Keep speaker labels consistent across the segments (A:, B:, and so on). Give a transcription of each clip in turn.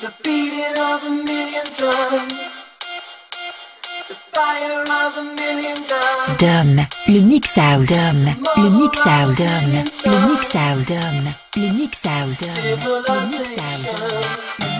A: The beating of a million drums. The fire of a million guns.
B: Dom, le mix out Dom, le mix out Dom, le mix out Dom, le mix out Dom, le mix
A: out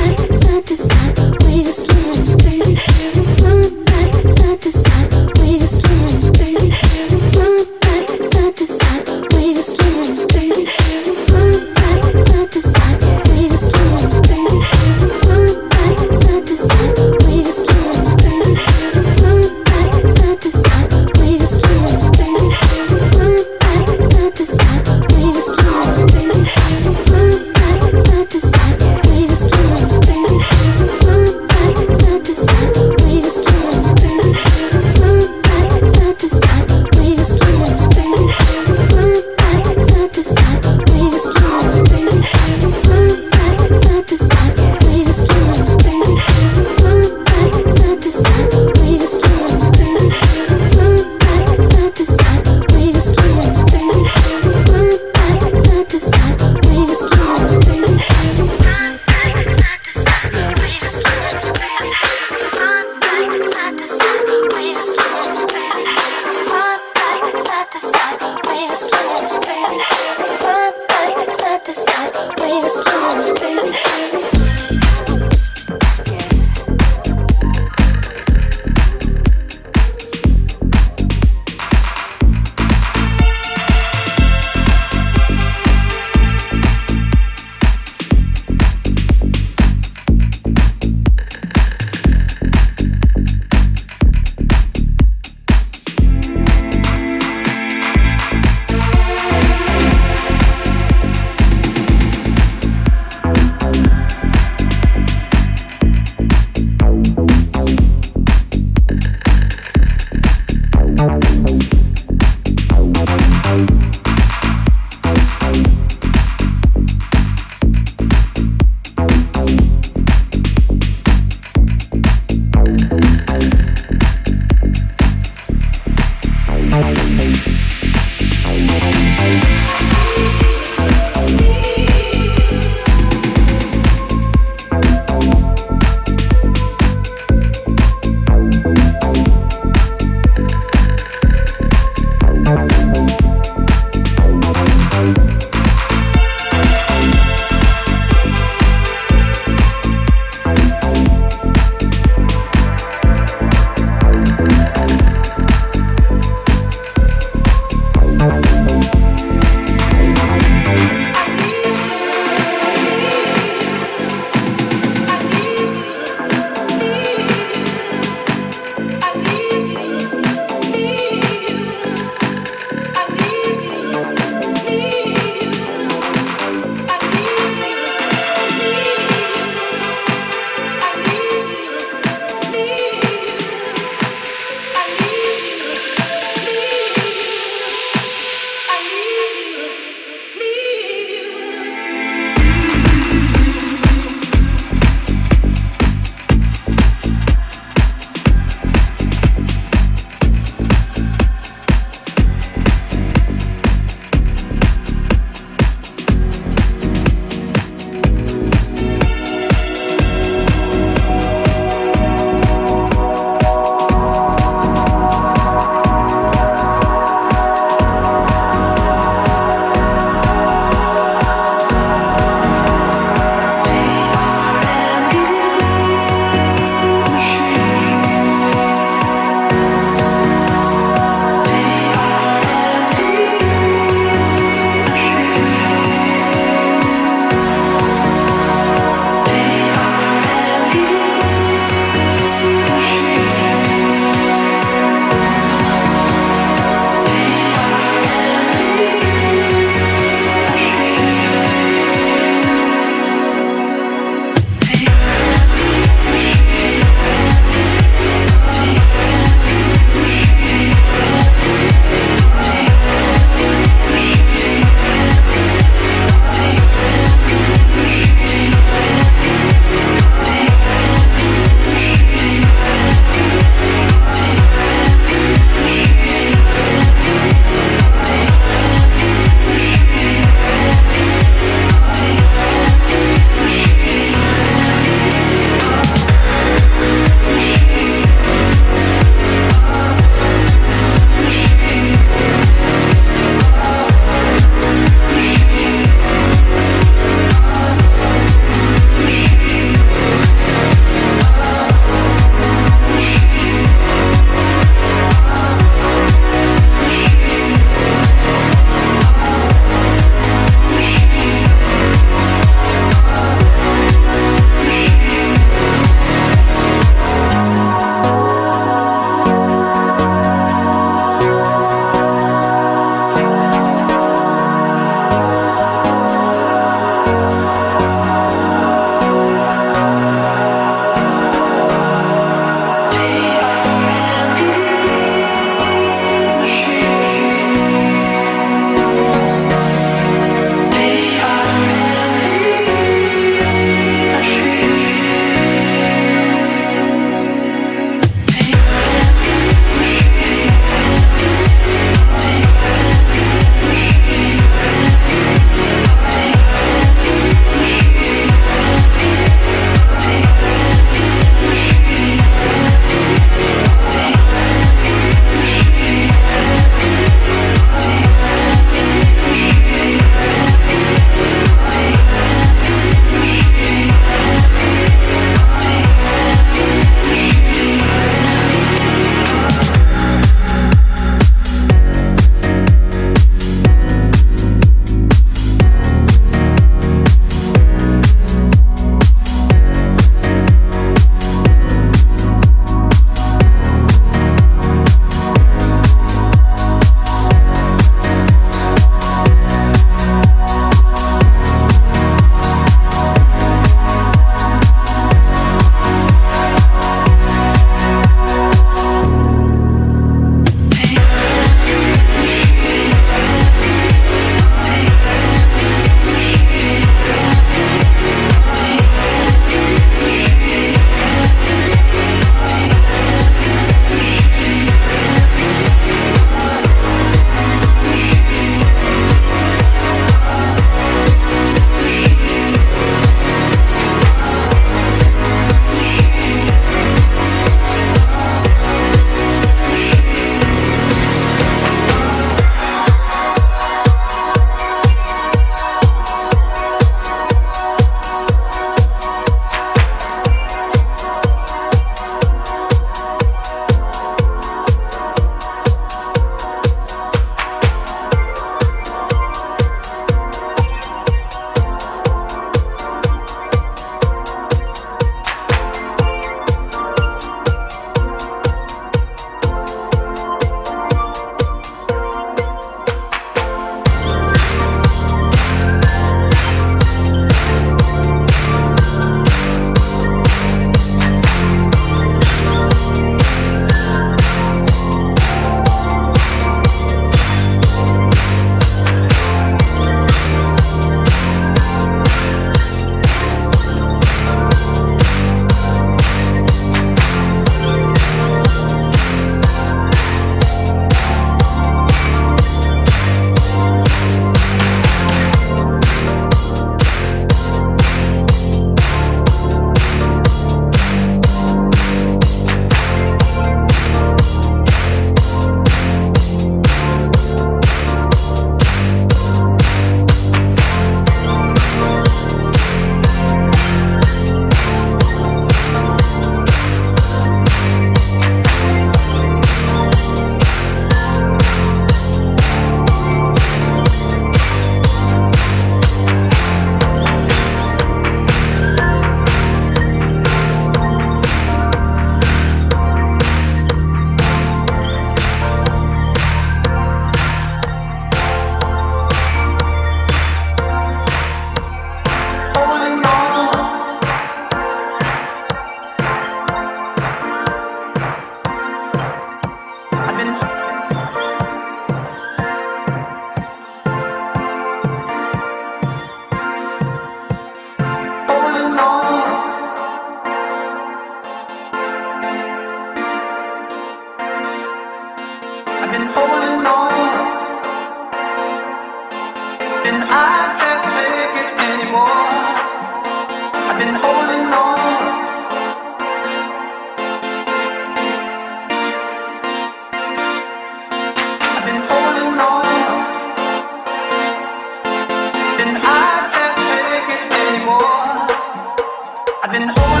A: I've been holding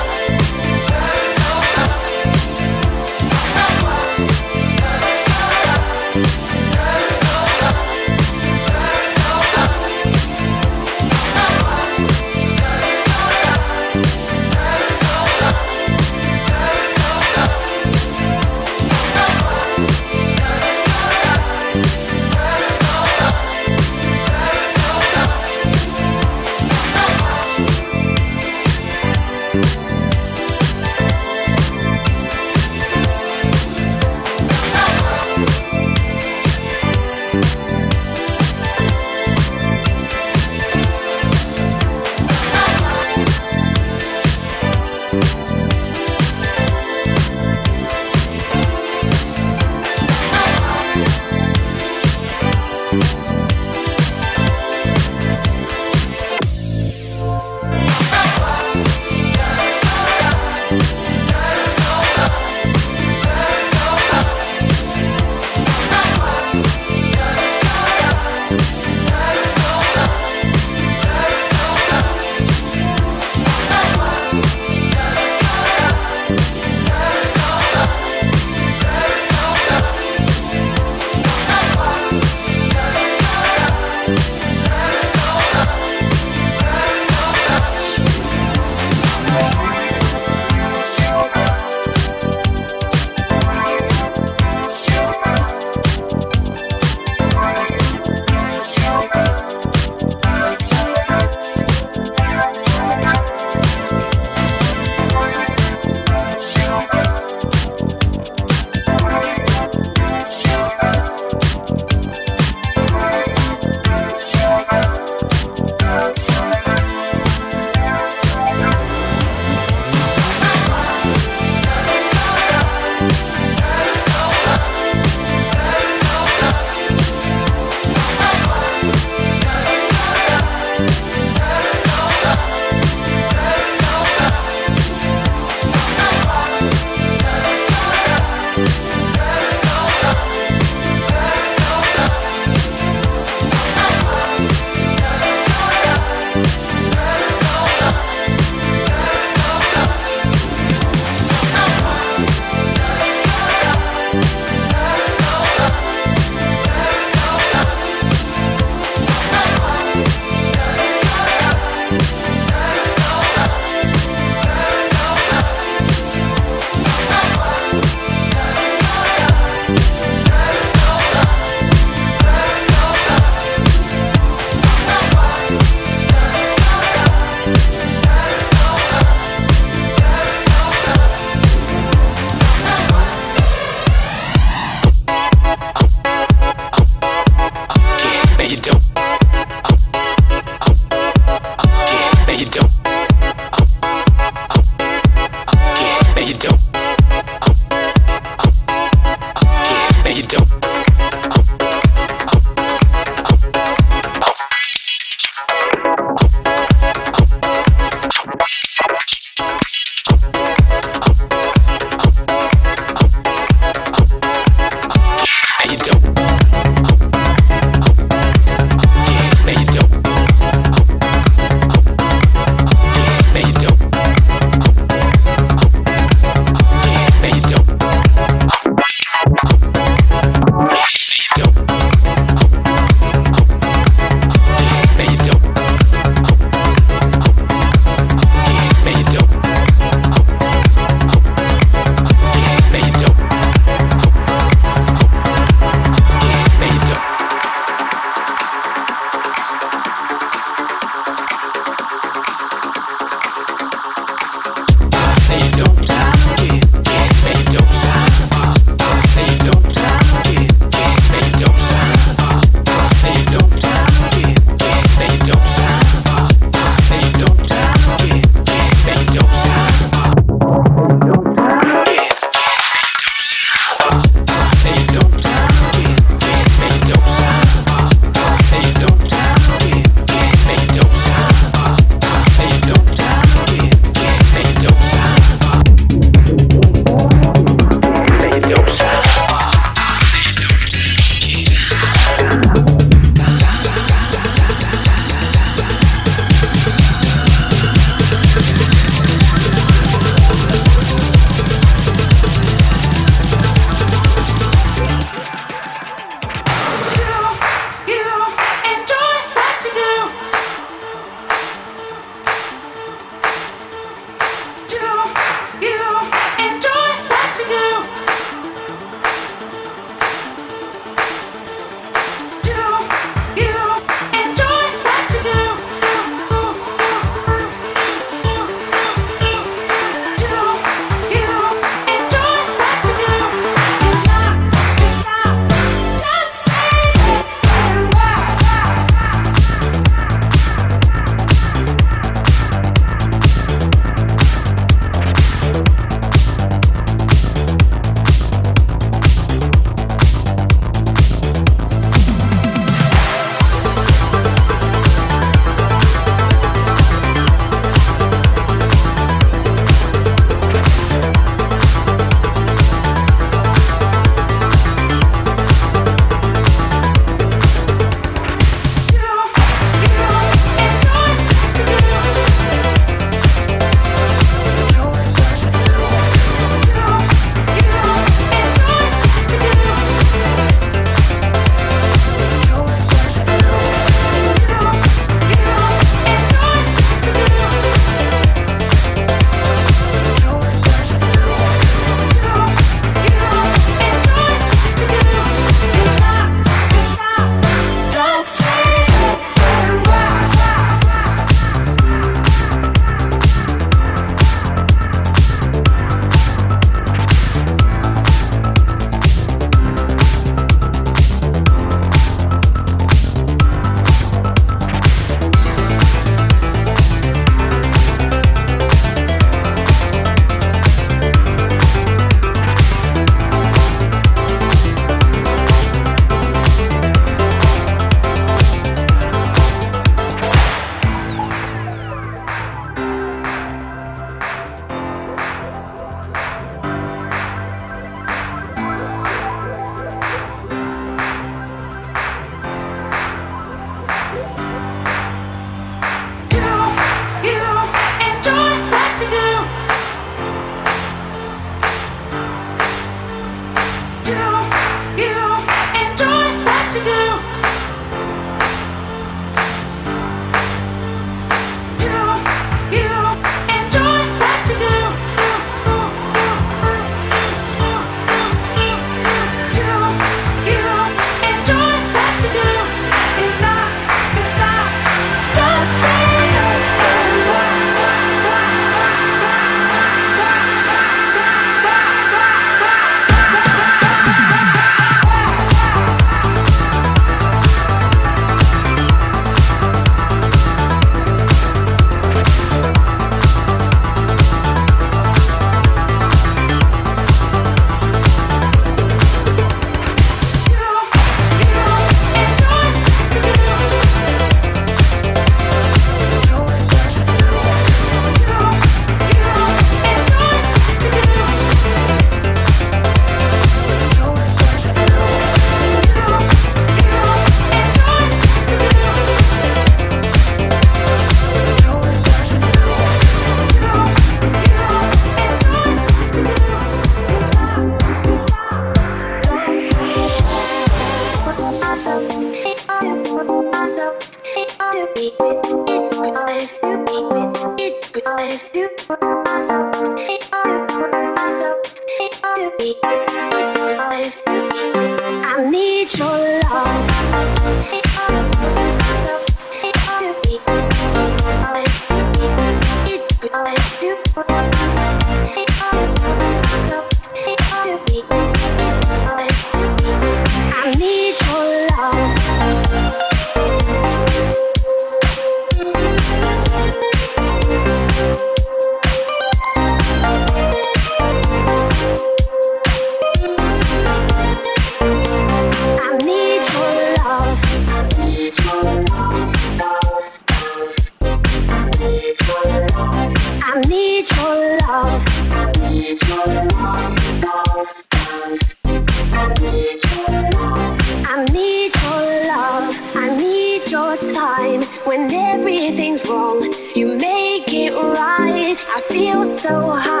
A: feel so hot.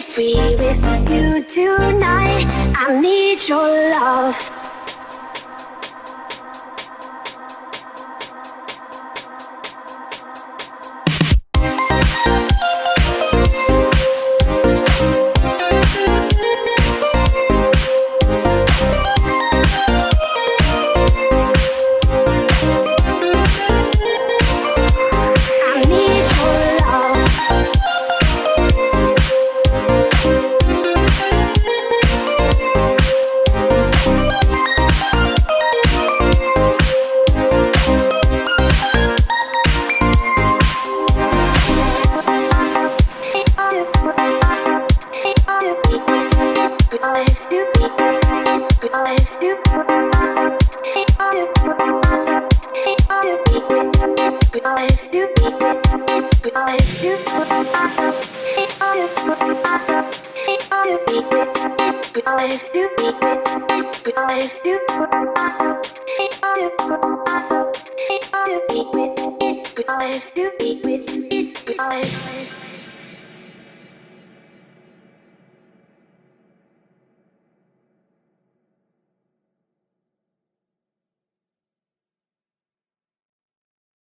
A: free with you tonight. I need your love.